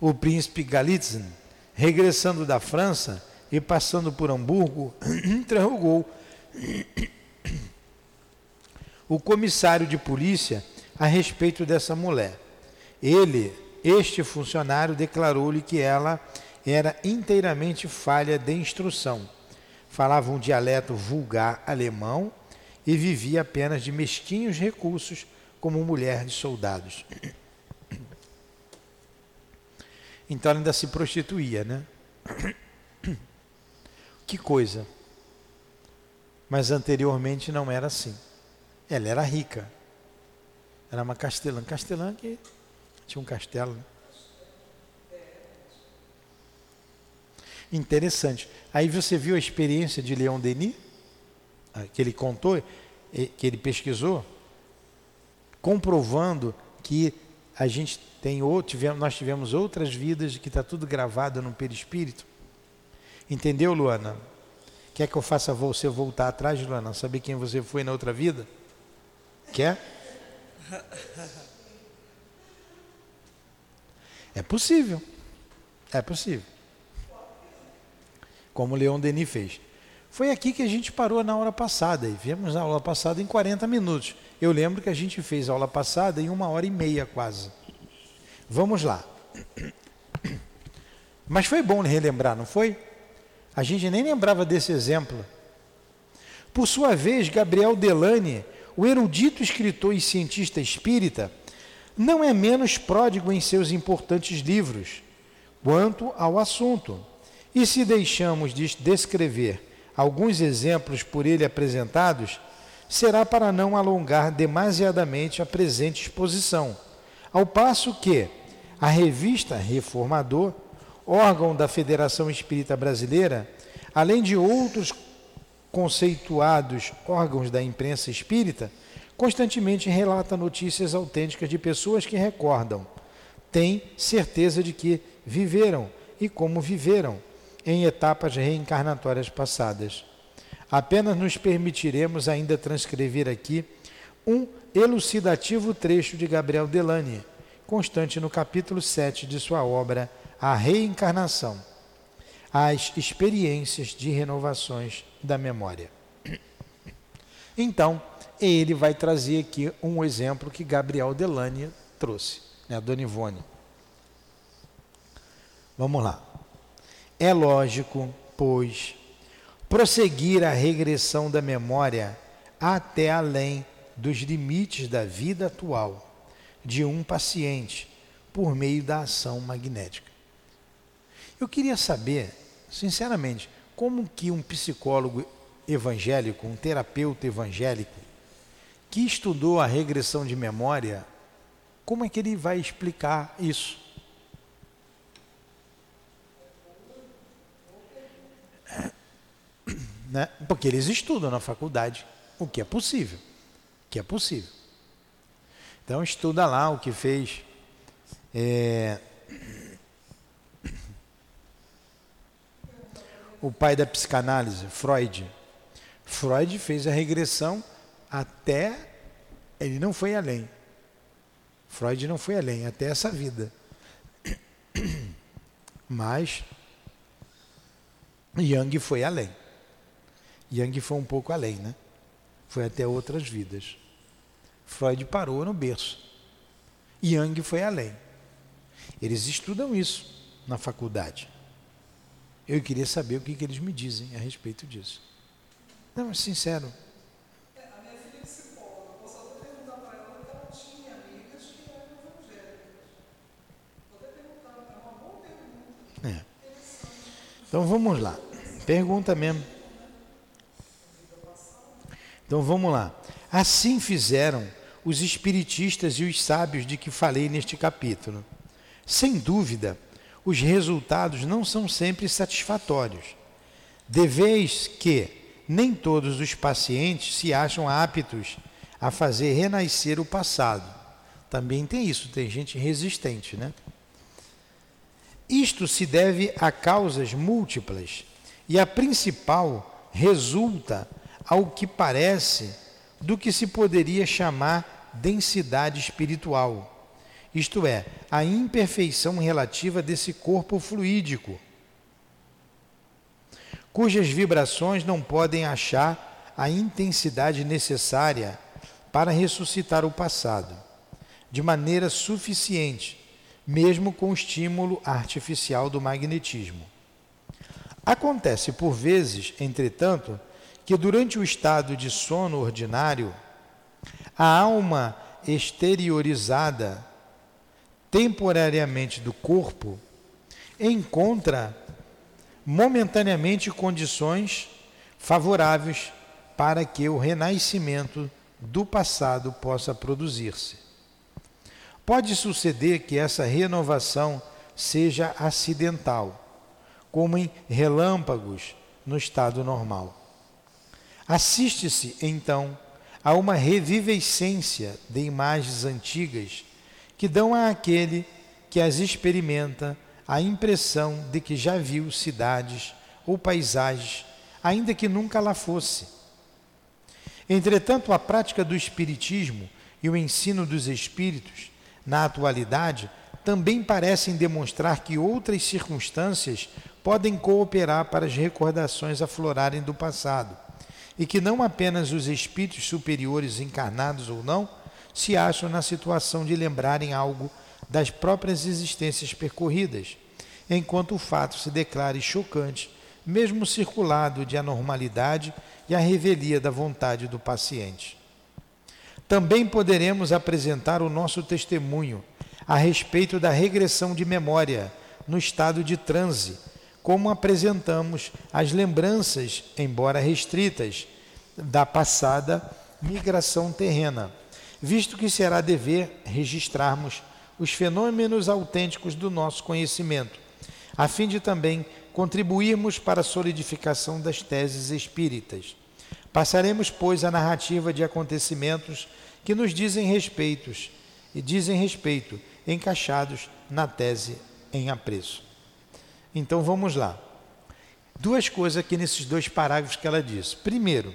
o príncipe Galitzin, regressando da França e passando por Hamburgo, interrogou o comissário de polícia a respeito dessa mulher. Ele, este funcionário, declarou-lhe que ela era inteiramente falha de instrução. Falava um dialeto vulgar alemão e vivia apenas de mesquinhos recursos como mulher de soldados. Então ela ainda se prostituía, né? Que coisa. Mas anteriormente não era assim. Ela era rica. Era uma castelã. Castelã que tinha um castelo. Né? Interessante. Aí você viu a experiência de Leon Denis, ah, que ele contou, que ele pesquisou, comprovando que a gente tem nós tivemos outras vidas que está tudo gravado no perispírito. Entendeu, Luana? Quer que eu faça você voltar atrás, Luana? Saber quem você foi na outra vida? Quer? É possível. É possível. Como Leon Denis fez. Foi aqui que a gente parou na hora passada. E viemos na aula passada em 40 minutos. Eu lembro que a gente fez a aula passada em uma hora e meia quase. Vamos lá. Mas foi bom relembrar, não foi? A gente nem lembrava desse exemplo. Por sua vez, Gabriel Delane, o erudito escritor e cientista espírita, não é menos pródigo em seus importantes livros quanto ao assunto. E se deixamos de descrever alguns exemplos por ele apresentados, será para não alongar demasiadamente a presente exposição, ao passo que a revista Reformador órgão da Federação Espírita Brasileira, além de outros conceituados órgãos da imprensa espírita, constantemente relata notícias autênticas de pessoas que recordam, têm certeza de que viveram e como viveram em etapas reencarnatórias passadas. Apenas nos permitiremos ainda transcrever aqui um elucidativo trecho de Gabriel Delane, constante no capítulo 7 de sua obra a reencarnação, as experiências de renovações da memória. Então, ele vai trazer aqui um exemplo que Gabriel Delane trouxe, né, Dona Ivone. Vamos lá. É lógico, pois, prosseguir a regressão da memória até além dos limites da vida atual de um paciente por meio da ação magnética. Eu queria saber, sinceramente, como que um psicólogo evangélico, um terapeuta evangélico, que estudou a regressão de memória, como é que ele vai explicar isso? Né? Porque eles estudam na faculdade, o que é possível, o que é possível. Então estuda lá o que fez é, o pai da psicanálise, Freud. Freud fez a regressão até. Ele não foi além. Freud não foi além, até essa vida. Mas Jung foi além. Jung foi um pouco além, né? Foi até outras vidas. Freud parou no berço. Jung foi além. Eles estudam isso na faculdade. Eu queria saber o que, que eles me dizem a respeito disso. Não, sincero. É, pergunta. É. Então vamos lá. Pergunta mesmo. Então vamos lá. Assim fizeram os espiritistas e os sábios de que falei neste capítulo. Sem dúvida, os resultados não são sempre satisfatórios. De vez que nem todos os pacientes se acham aptos a fazer renascer o passado. Também tem isso, tem gente resistente, né? Isto se deve a causas múltiplas e a principal resulta ao que parece do que se poderia chamar densidade espiritual isto é, a imperfeição relativa desse corpo fluídico, cujas vibrações não podem achar a intensidade necessária para ressuscitar o passado, de maneira suficiente, mesmo com o estímulo artificial do magnetismo. Acontece por vezes, entretanto, que durante o estado de sono ordinário, a alma exteriorizada temporariamente do corpo, encontra momentaneamente condições favoráveis para que o renascimento do passado possa produzir-se. Pode suceder que essa renovação seja acidental, como em relâmpagos no estado normal. Assiste-se, então, a uma revivescência de imagens antigas que dão àquele que as experimenta a impressão de que já viu cidades ou paisagens ainda que nunca lá fosse. Entretanto, a prática do Espiritismo e o ensino dos Espíritos, na atualidade, também parecem demonstrar que outras circunstâncias podem cooperar para as recordações aflorarem do passado, e que não apenas os espíritos superiores, encarnados ou não, se acham na situação de lembrarem algo das próprias existências percorridas, enquanto o fato se declare chocante, mesmo circulado de anormalidade e a revelia da vontade do paciente. Também poderemos apresentar o nosso testemunho a respeito da regressão de memória no estado de transe, como apresentamos as lembranças, embora restritas, da passada migração terrena, visto que será dever registrarmos os fenômenos autênticos do nosso conhecimento, a fim de também contribuirmos para a solidificação das teses espíritas. Passaremos, pois, a narrativa de acontecimentos que nos dizem respeitos e dizem respeito, encaixados na tese em apreço. Então vamos lá. Duas coisas aqui nesses dois parágrafos que ela diz. Primeiro,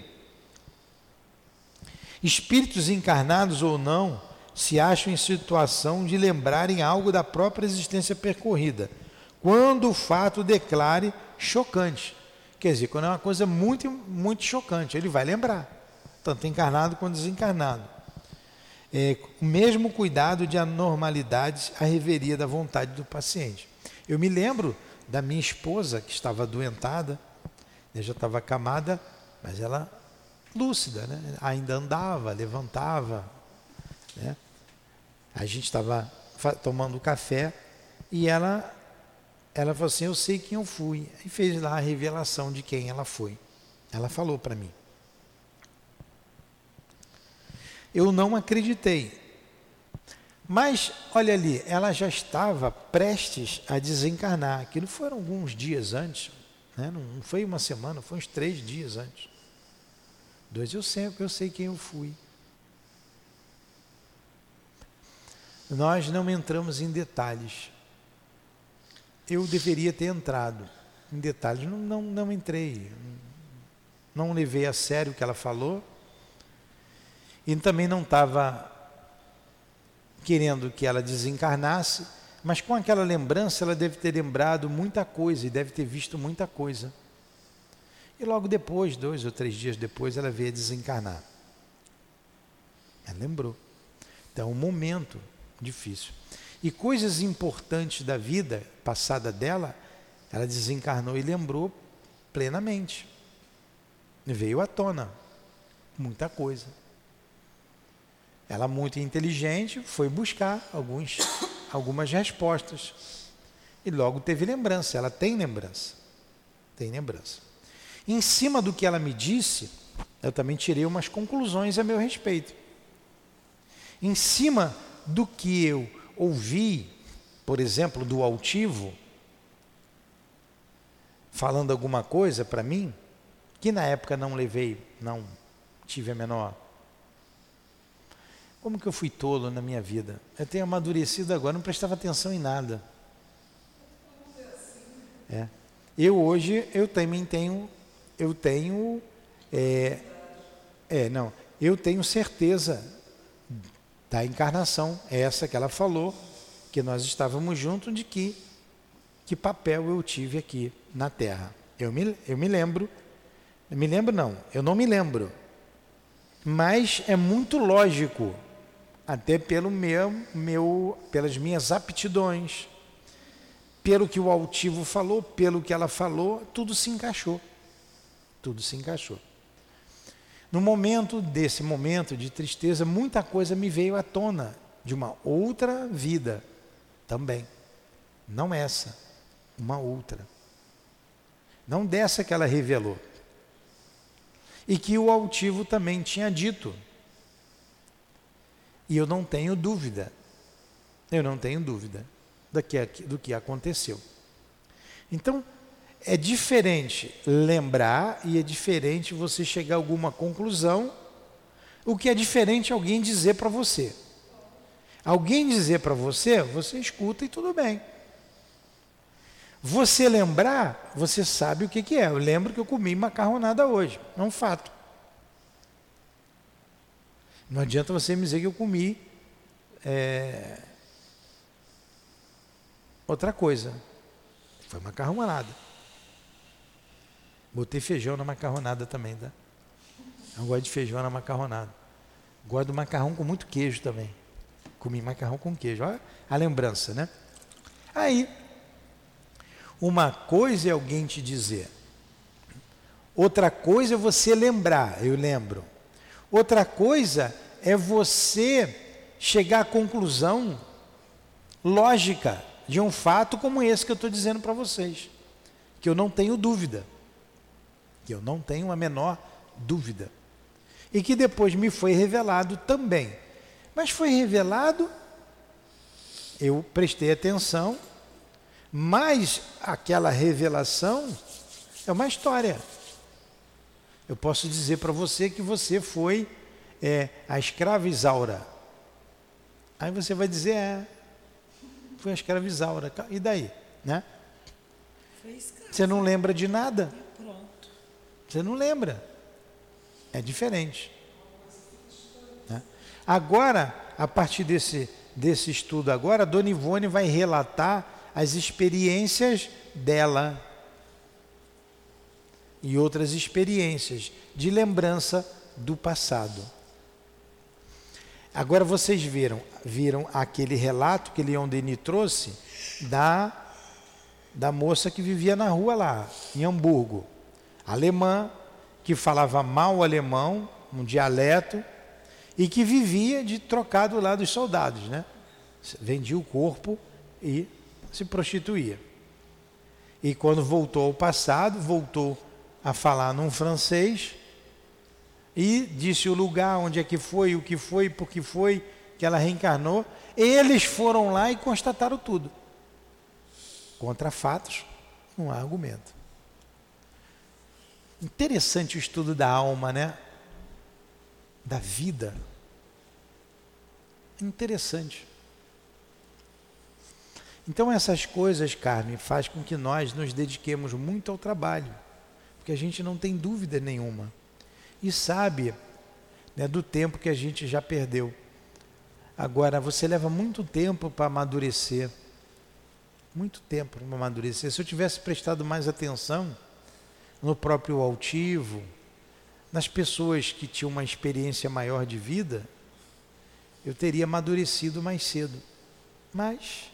espíritos encarnados ou não se acham em situação de lembrarem algo da própria existência percorrida quando o fato declare chocante. Quer dizer, quando é uma coisa muito, muito chocante, ele vai lembrar, tanto encarnado quanto desencarnado. É, o mesmo cuidado de anormalidades a reveria da vontade do paciente. Eu me lembro da minha esposa, que estava adoentada, né, já estava acamada, mas ela lúcida, né? ainda andava, levantava. Né? A gente estava tomando café e ela ela falou assim: Eu sei quem eu fui. E fez lá a revelação de quem ela foi. Ela falou para mim. Eu não acreditei. Mas, olha ali, ela já estava prestes a desencarnar. Aquilo foram alguns dias antes. Né? Não foi uma semana, foi uns três dias antes. Dois eu sei, eu sei quem eu fui. Nós não entramos em detalhes eu deveria ter entrado em detalhes. Não, não, não entrei. Não levei a sério o que ela falou. E também não estava querendo que ela desencarnasse, mas com aquela lembrança ela deve ter lembrado muita coisa e deve ter visto muita coisa. E logo depois, dois ou três dias depois, ela veio desencarnar. Ela lembrou. Então, um momento difícil. E coisas importantes da vida passada dela, ela desencarnou e lembrou plenamente. Veio à tona muita coisa. Ela, muito inteligente, foi buscar alguns, algumas respostas. E logo teve lembrança. Ela tem lembrança. Tem lembrança. Em cima do que ela me disse, eu também tirei umas conclusões a meu respeito. Em cima do que eu ouvi, por exemplo, do altivo, falando alguma coisa para mim, que na época não levei, não tive a menor. Como que eu fui tolo na minha vida? Eu tenho amadurecido agora, não prestava atenção em nada. É. Eu hoje, eu também tenho, eu tenho, é, é, não, eu tenho certeza da encarnação, é essa que ela falou, que nós estávamos juntos, de que, que papel eu tive aqui na Terra. Eu me, eu me lembro, me lembro não, eu não me lembro, mas é muito lógico, até pelo meu, meu, pelas minhas aptidões, pelo que o altivo falou, pelo que ela falou, tudo se encaixou. Tudo se encaixou. No momento desse momento de tristeza, muita coisa me veio à tona de uma outra vida também. Não essa, uma outra. Não dessa que ela revelou. E que o altivo também tinha dito. E eu não tenho dúvida, eu não tenho dúvida do que, do que aconteceu. Então, é diferente lembrar e é diferente você chegar a alguma conclusão. O que é diferente é alguém dizer para você. Alguém dizer para você, você escuta e tudo bem. Você lembrar, você sabe o que, que é. Eu lembro que eu comi macarronada hoje. É um fato. Não adianta você me dizer que eu comi é, outra coisa. Foi macarronada. Botei feijão na macarronada também, tá? Eu gosto de feijão na macarronada. Gosto do macarrão com muito queijo também. Comi macarrão com queijo. Olha a lembrança, né? Aí, uma coisa é alguém te dizer. Outra coisa é você lembrar, eu lembro. Outra coisa é você chegar à conclusão lógica de um fato como esse que eu estou dizendo para vocês. Que eu não tenho dúvida. Que eu não tenho a menor dúvida. E que depois me foi revelado também. Mas foi revelado, eu prestei atenção, mas aquela revelação é uma história. Eu posso dizer para você que você foi é, a escrava Isaura. Aí você vai dizer, é, foi a escrava Isaura. E daí? Né? Você não lembra de nada? Você não lembra. É diferente. Né? Agora, a partir desse, desse estudo agora, a Dona Ivone vai relatar as experiências dela e outras experiências de lembrança do passado. Agora vocês viram, viram aquele relato que Leon Denis trouxe da, da moça que vivia na rua lá, em Hamburgo, alemã, que falava mal alemão, um dialeto, e que vivia de trocar do lado dos soldados, né? Vendia o corpo e se prostituía. E quando voltou ao passado, voltou a falar num francês e disse o lugar onde é que foi, o que foi, por que foi que ela reencarnou. Eles foram lá e constataram tudo. Contra fatos, não há argumento. Interessante o estudo da alma, né? Da vida. Interessante. Então essas coisas, Carmen, faz com que nós nos dediquemos muito ao trabalho, porque a gente não tem dúvida nenhuma e sabe né, do tempo que a gente já perdeu. Agora, você leva muito tempo para amadurecer. Muito tempo para amadurecer. Se eu tivesse prestado mais atenção no próprio altivo, nas pessoas que tinham uma experiência maior de vida, eu teria amadurecido mais cedo. Mas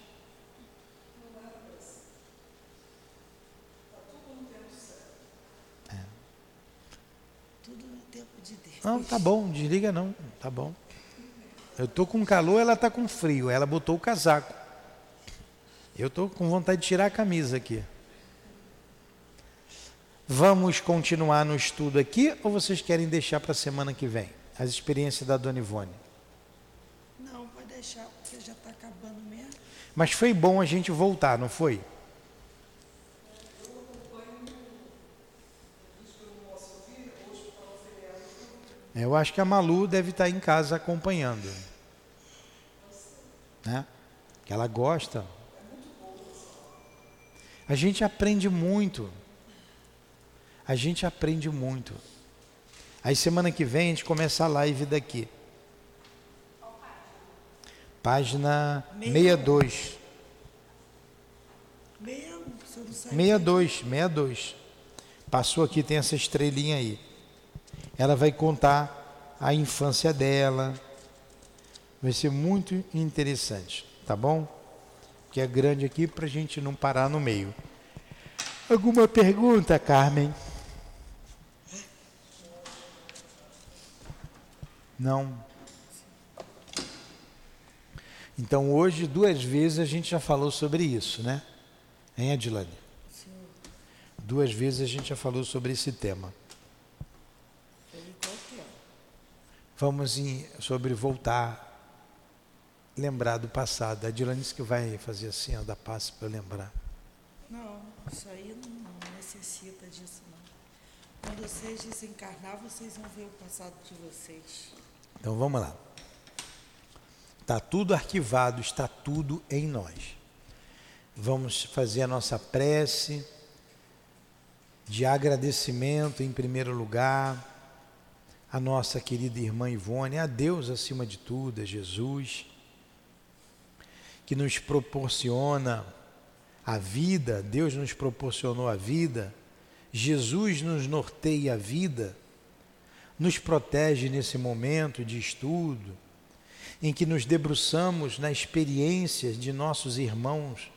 Não, tá bom, desliga não, tá bom. Eu tô com calor, ela tá com frio, ela botou o casaco. Eu tô com vontade de tirar a camisa aqui. Vamos continuar no estudo aqui ou vocês querem deixar para a semana que vem? As experiências da Dona Ivone. Não, pode deixar, porque já está acabando mesmo. Mas foi bom a gente voltar, não foi? Eu acho que a Malu deve estar em casa acompanhando. Né? Que ela gosta. A gente aprende muito. A gente aprende muito. Aí semana que vem a gente começa a live daqui. Página 62. 62, 62. Passou aqui, tem essa estrelinha aí ela vai contar a infância dela. Vai ser muito interessante, tá bom? Que é grande aqui para a gente não parar no meio. Alguma pergunta, Carmen? Não. Então hoje, duas vezes, a gente já falou sobre isso, né? Hein, Adilane? Sim. Duas vezes a gente já falou sobre esse tema. Vamos em, sobre voltar, lembrar do passado. A Dilane disse que vai fazer assim, ó, dar passo para lembrar. Não, isso aí não necessita disso não. Quando vocês desencarnar, vocês vão ver o passado de vocês. Então vamos lá. Está tudo arquivado, está tudo em nós. Vamos fazer a nossa prece de agradecimento em primeiro lugar a nossa querida irmã Ivone, a Deus acima de tudo, a Jesus, que nos proporciona a vida, Deus nos proporcionou a vida, Jesus nos norteia a vida, nos protege nesse momento de estudo, em que nos debruçamos na experiência de nossos irmãos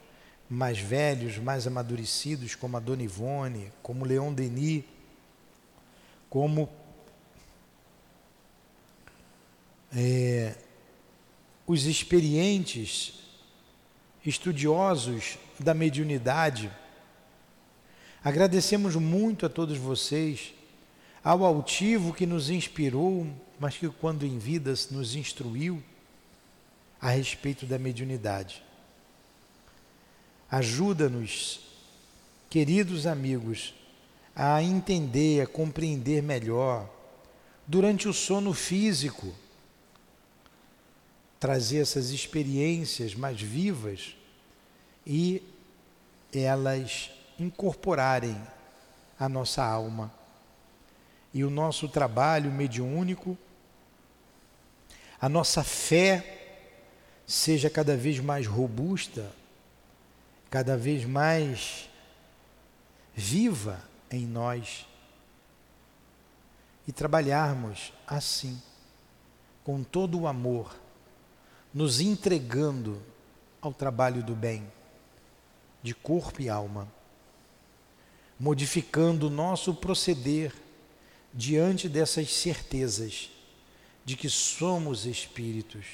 mais velhos, mais amadurecidos, como a Dona Ivone, como Leon Denis, como é, os experientes estudiosos da mediunidade. Agradecemos muito a todos vocês, ao altivo que nos inspirou, mas que quando em vida nos instruiu a respeito da mediunidade. Ajuda-nos, queridos amigos, a entender, a compreender melhor, durante o sono físico, trazer essas experiências mais vivas e elas incorporarem a nossa alma. E o nosso trabalho mediúnico, a nossa fé seja cada vez mais robusta, cada vez mais viva em nós e trabalharmos assim, com todo o amor, nos entregando ao trabalho do bem, de corpo e alma, modificando o nosso proceder diante dessas certezas de que somos espíritos,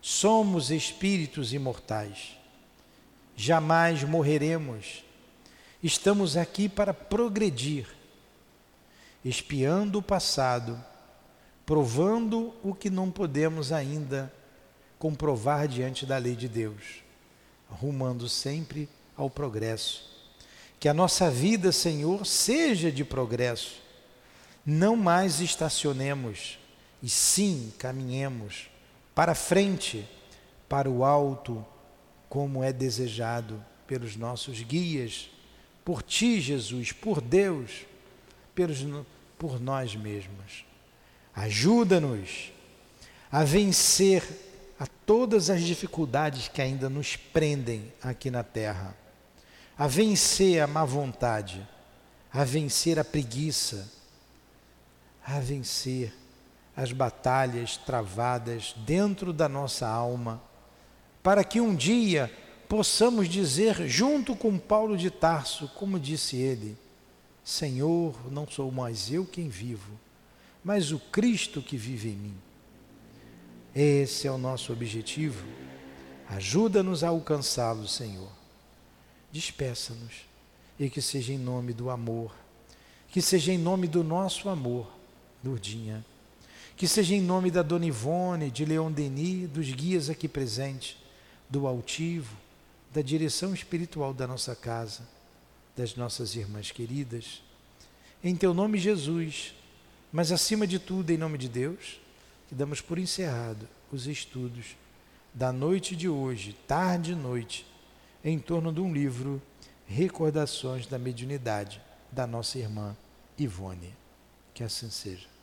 somos espíritos imortais jamais morreremos. Estamos aqui para progredir, espiando o passado, provando o que não podemos ainda comprovar diante da lei de Deus, rumando sempre ao progresso. Que a nossa vida, Senhor, seja de progresso. Não mais estacionemos, e sim caminhemos para frente, para o alto, como é desejado pelos nossos guias, por ti, Jesus, por Deus, pelos, por nós mesmos. Ajuda-nos a vencer a todas as dificuldades que ainda nos prendem aqui na terra, a vencer a má vontade, a vencer a preguiça, a vencer as batalhas travadas dentro da nossa alma para que um dia possamos dizer, junto com Paulo de Tarso, como disse ele: Senhor, não sou mais eu quem vivo, mas o Cristo que vive em mim. Esse é o nosso objetivo. Ajuda-nos a alcançá-lo, Senhor. Despeça-nos e que seja em nome do amor, que seja em nome do nosso amor, Lourdinha, que seja em nome da Dona Ivone, de Leon Denis, dos guias aqui presentes, do altivo, da direção espiritual da nossa casa, das nossas irmãs queridas. Em teu nome, Jesus, mas acima de tudo, em nome de Deus, que damos por encerrado os estudos da noite de hoje, tarde e noite, em torno de um livro Recordações da Mediunidade, da nossa irmã Ivone. Que assim seja.